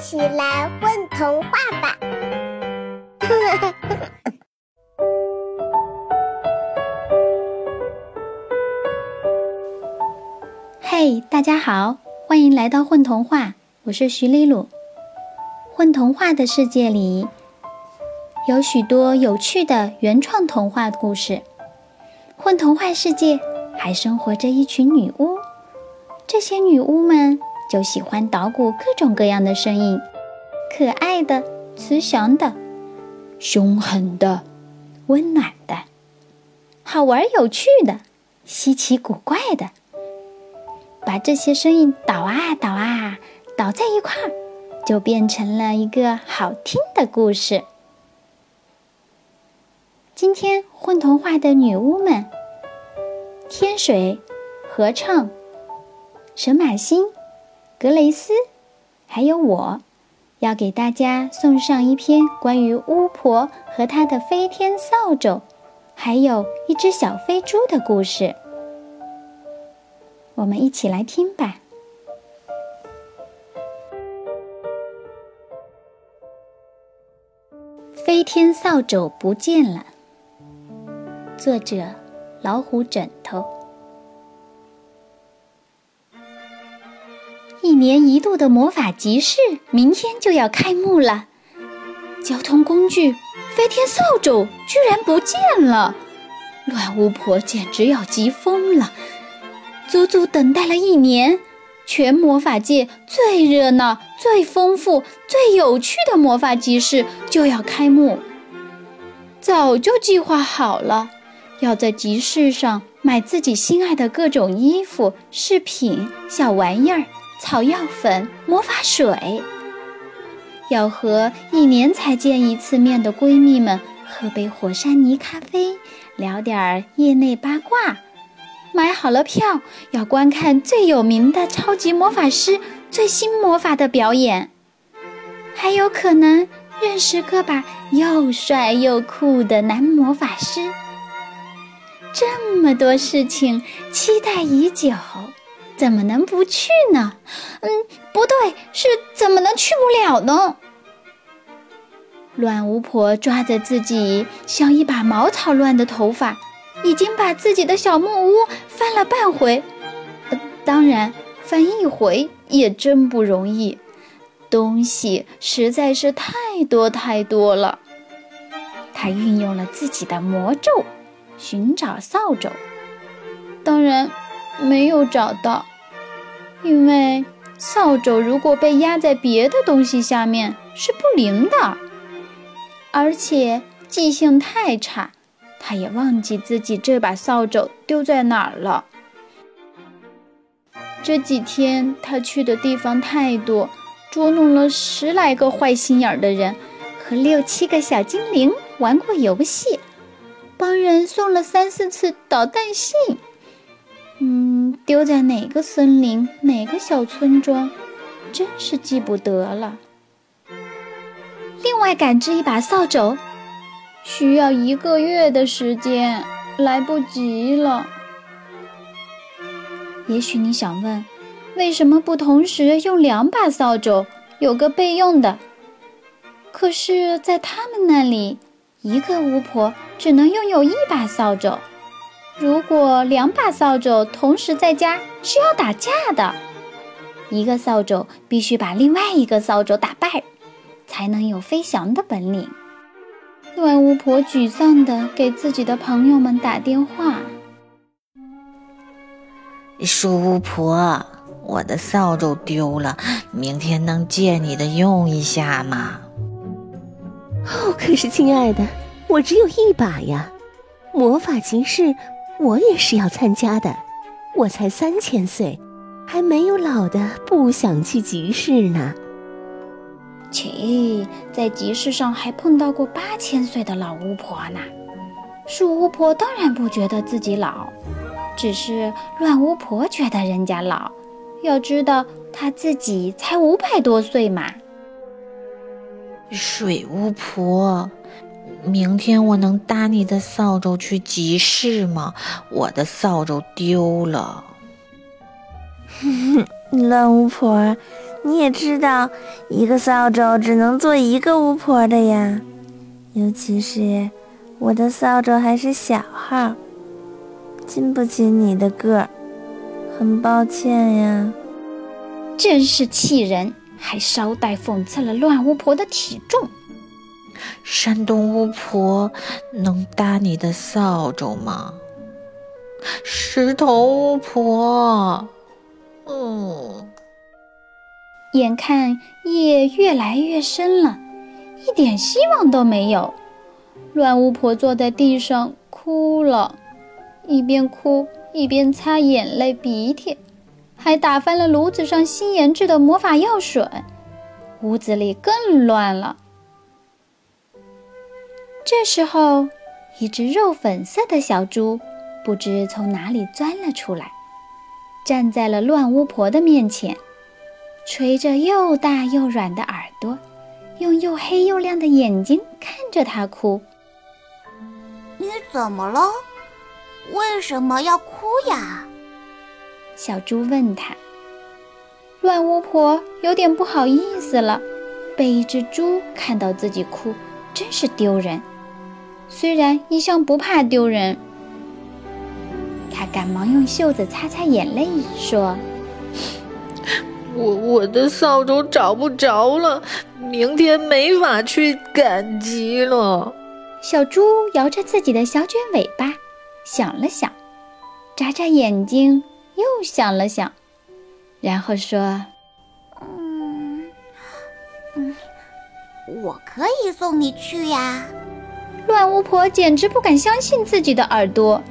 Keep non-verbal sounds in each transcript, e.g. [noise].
起来混童话吧！[laughs] 嘿，大家好，欢迎来到混童话，我是徐丽露。混童话的世界里，有许多有趣的原创童话故事。混童话世界还生活着一群女巫，这些女巫们。就喜欢捣鼓各种各样的声音，可爱的、慈祥的、凶狠的、温暖的、好玩有趣的、稀奇古怪的，把这些声音捣啊捣啊捣在一块儿，就变成了一个好听的故事。今天混童话的女巫们，天水合唱，神马星。格雷斯，还有我，要给大家送上一篇关于巫婆和她的飞天扫帚，还有一只小飞猪的故事。我们一起来听吧。飞天扫帚不见了。作者：老虎枕头。一年一度的魔法集市明天就要开幕了，交通工具飞天扫帚居然不见了，乱巫婆简直要急疯了。足足等待了一年，全魔法界最热闹、最丰富、最有趣的魔法集市就要开幕。早就计划好了，要在集市上买自己心爱的各种衣服、饰品、小玩意儿。草药粉、魔法水，要和一年才见一次面的闺蜜们喝杯火山泥咖啡，聊点儿业内八卦。买好了票，要观看最有名的超级魔法师最新魔法的表演，还有可能认识个把又帅又酷的男魔法师。这么多事情，期待已久。怎么能不去呢？嗯，不对，是怎么能去不了呢？乱巫婆抓着自己像一把茅草乱的头发，已经把自己的小木屋翻了半回。当然，翻一回也真不容易，东西实在是太多太多了。她运用了自己的魔咒，寻找扫帚，当然没有找到。因为扫帚如果被压在别的东西下面是不灵的，而且记性太差，他也忘记自己这把扫帚丢在哪儿了。这几天他去的地方太多，捉弄了十来个坏心眼的人，和六七个小精灵玩过游戏，帮人送了三四次导弹信。嗯，丢在哪个森林、哪个小村庄，真是记不得了。另外赶制一把扫帚，需要一个月的时间，来不及了。也许你想问，为什么不同时用两把扫帚，有个备用的？可是，在他们那里，一个巫婆只能拥有一把扫帚。如果两把扫帚同时在家，是要打架的。一个扫帚必须把另外一个扫帚打败，才能有飞翔的本领。乱巫婆沮丧地给自己的朋友们打电话：“树巫婆，我的扫帚丢了，明天能借你的用一下吗？”“哦，可是亲爱的，我只有一把呀，魔法骑士。”我也是要参加的，我才三千岁，还没有老的不想去集市呢。切，在集市上还碰到过八千岁的老巫婆呢。树巫婆当然不觉得自己老，只是乱巫婆觉得人家老。要知道，她自己才五百多岁嘛。水巫婆。明天我能搭你的扫帚去集市吗？我的扫帚丢了。哼哼，老巫婆，你也知道，一个扫帚只能做一个巫婆的呀。尤其是我的扫帚还是小号，经不起你的个儿。很抱歉呀。真是气人，还捎带讽刺了乱巫婆的体重。山东巫婆能搭你的扫帚吗？石头巫婆，嗯。眼看夜越来越深了，一点希望都没有。乱巫婆坐在地上哭了，一边哭一边擦眼泪鼻涕，还打翻了炉子上新研制的魔法药水，屋子里更乱了。这时候，一只肉粉色的小猪不知从哪里钻了出来，站在了乱巫婆的面前，垂着又大又软的耳朵，用又黑又亮的眼睛看着她哭。你怎么了？为什么要哭呀？小猪问他。乱巫婆有点不好意思了，被一只猪看到自己哭，真是丢人。虽然一向不怕丢人，他赶忙用袖子擦擦眼泪，说：“我我的扫帚找不着了，明天没法去赶集了。”小猪摇着自己的小卷尾巴，想了想，眨眨眼睛，又想了想，然后说：“嗯嗯，我可以送你去呀。”乱巫婆简直不敢相信自己的耳朵。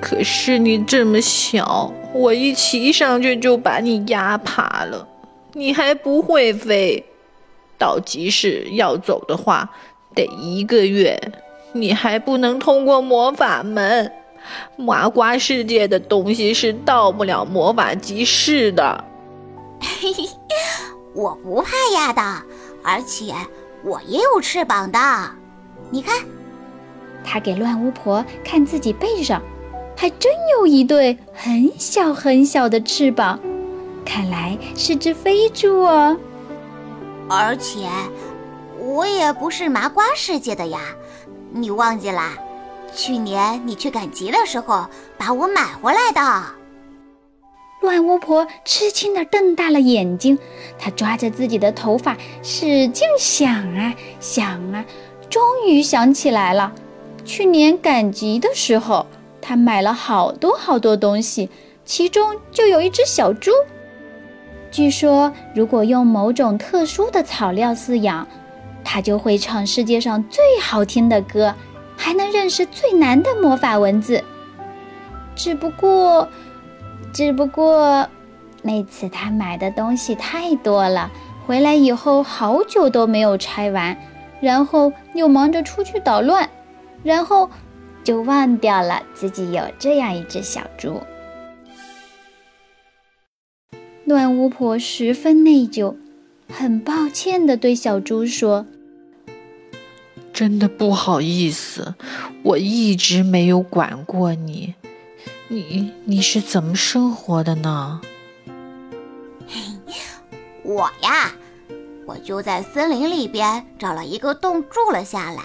可是你这么小，我一骑上去就把你压趴了。你还不会飞，到集市要走的话，得一个月。你还不能通过魔法门，麻瓜世界的东西是到不了魔法集市的。嘿嘿，我不怕压的，而且我也有翅膀的。你看，他给乱巫婆看自己背上，还真有一对很小很小的翅膀，看来是只飞猪哦。而且，我也不是麻瓜世界的呀，你忘记啦？去年你去赶集的时候把我买回来的。乱巫婆吃惊地瞪大了眼睛，她抓着自己的头发使劲想啊想啊。终于想起来了，去年赶集的时候，他买了好多好多东西，其中就有一只小猪。据说，如果用某种特殊的草料饲养，它就会唱世界上最好听的歌，还能认识最难的魔法文字。只不过，只不过，那次他买的东西太多了，回来以后好久都没有拆完。然后又忙着出去捣乱，然后就忘掉了自己有这样一只小猪。乱巫婆十分内疚，很抱歉地对小猪说：“真的不好意思，我一直没有管过你。你你是怎么生活的呢？” [laughs] 我呀。我就在森林里边找了一个洞住了下来，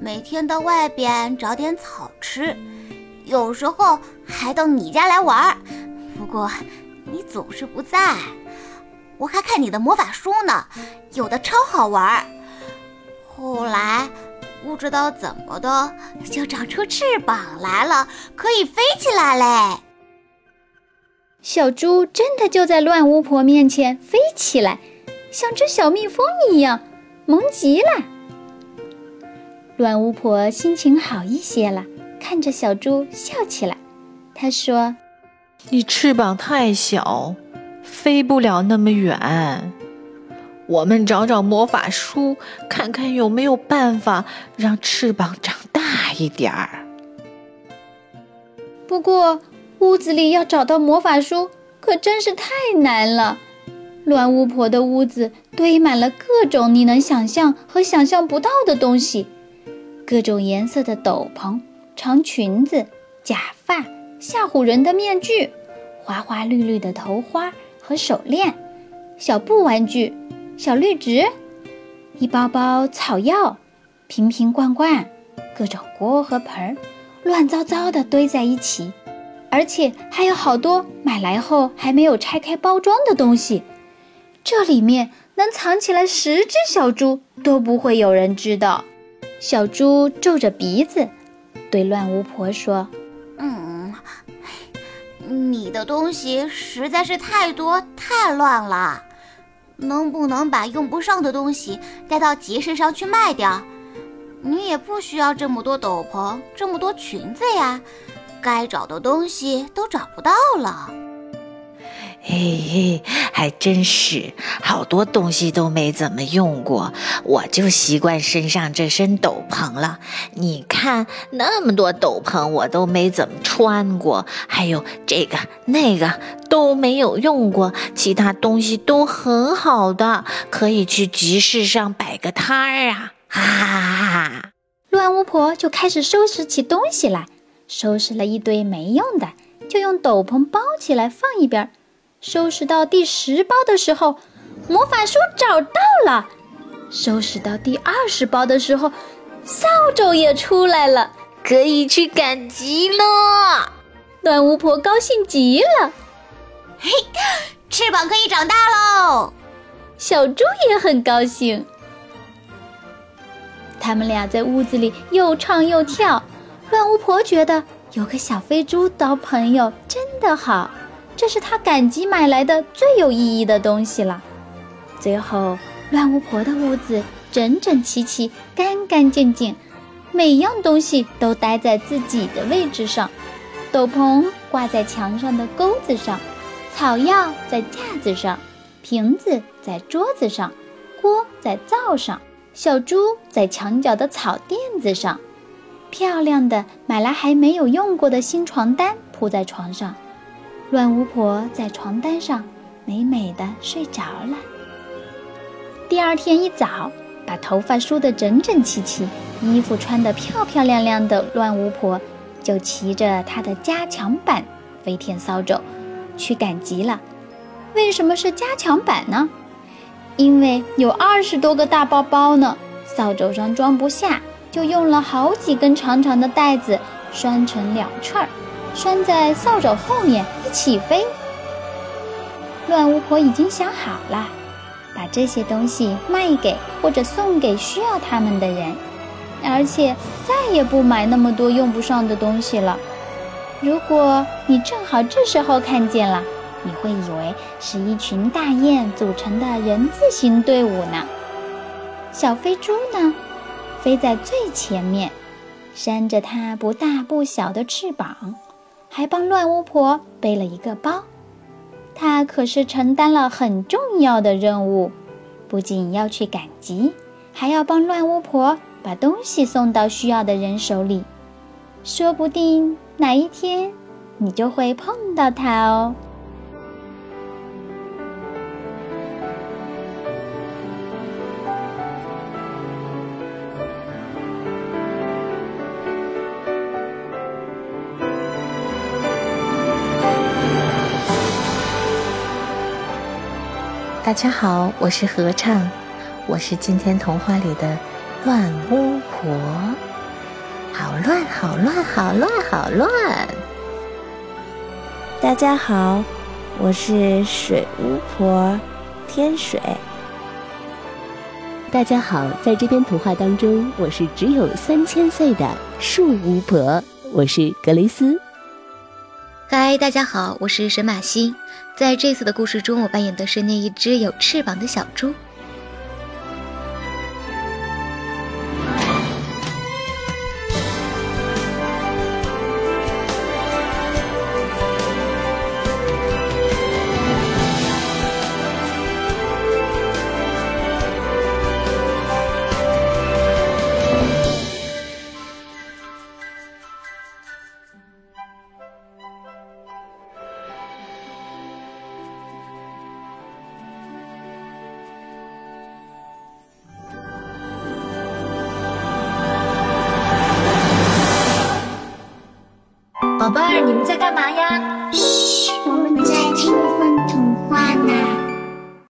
每天到外边找点草吃，有时候还到你家来玩儿。不过你总是不在，我还看你的魔法书呢，有的超好玩。后来不知道怎么的，就长出翅膀来了，可以飞起来嘞。小猪真的就在乱巫婆面前飞起来。像只小蜜蜂一样，萌极了。乱巫婆心情好一些了，看着小猪笑起来。她说：“你翅膀太小，飞不了那么远。我们找找魔法书，看看有没有办法让翅膀长大一点儿。不过，屋子里要找到魔法书，可真是太难了。”乱巫婆的屋子堆满了各种你能想象和想象不到的东西，各种颜色的斗篷、长裙子、假发、吓唬人的面具、花花绿绿的头花和手链，小布玩具、小绿植，一包包草药，瓶瓶罐罐，各种锅和盆儿，乱糟糟的堆在一起，而且还有好多买来后还没有拆开包装的东西。这里面能藏起来十只小猪都不会有人知道。小猪皱着鼻子，对乱巫婆说：“嗯，你的东西实在是太多太乱了，能不能把用不上的东西带到集市上去卖掉？你也不需要这么多斗篷，这么多裙子呀，该找的东西都找不到了。”嘿嘿，还真是，好多东西都没怎么用过，我就习惯身上这身斗篷了。你看那么多斗篷，我都没怎么穿过，还有这个那个都没有用过，其他东西都很好的，可以去集市上摆个摊儿啊！哈哈哈哈！乱巫婆就开始收拾起东西来，收拾了一堆没用的，就用斗篷包起来放一边儿。收拾到第十包的时候，魔法书找到了；收拾到第二十包的时候，扫帚也出来了，可以去赶集了。乱巫婆高兴极了，嘿，翅膀可以长大喽！小猪也很高兴。他们俩在屋子里又唱又跳，乱巫婆觉得有个小飞猪当朋友真的好。这是他赶集买来的最有意义的东西了。最后，乱巫婆的屋子整整齐齐、干干净净，每样东西都待在自己的位置上：斗篷挂在墙上的钩子上，草药在架子上，瓶子在桌子上，锅在灶上，小猪在墙角的草垫子上，漂亮的买来还没有用过的新床单铺在床上。乱巫婆在床单上美美的睡着了。第二天一早，把头发梳得整整齐齐，衣服穿得漂漂亮亮的乱巫婆，就骑着她的加强版飞天扫帚去赶集了。为什么是加强版呢？因为有二十多个大包包呢，扫帚上装不下，就用了好几根长长的带子拴成两串儿。拴在扫帚后面一起飞。乱巫婆已经想好了，把这些东西卖给或者送给需要它们的人，而且再也不买那么多用不上的东西了。如果你正好这时候看见了，你会以为是一群大雁组成的人字形队伍呢。小飞猪呢，飞在最前面，扇着它不大不小的翅膀。还帮乱巫婆背了一个包，她可是承担了很重要的任务，不仅要去赶集，还要帮乱巫婆把东西送到需要的人手里。说不定哪一天，你就会碰到她哦。大家好，我是合唱，我是今天童话里的乱巫婆，好乱，好乱，好乱，好乱。大家好，我是水巫婆天水。大家好，在这篇童话当中，我是只有三千岁的树巫婆，我是格雷斯。嗨，大家好，我是沈马西。在这次的故事中，我扮演的是那一只有翅膀的小猪。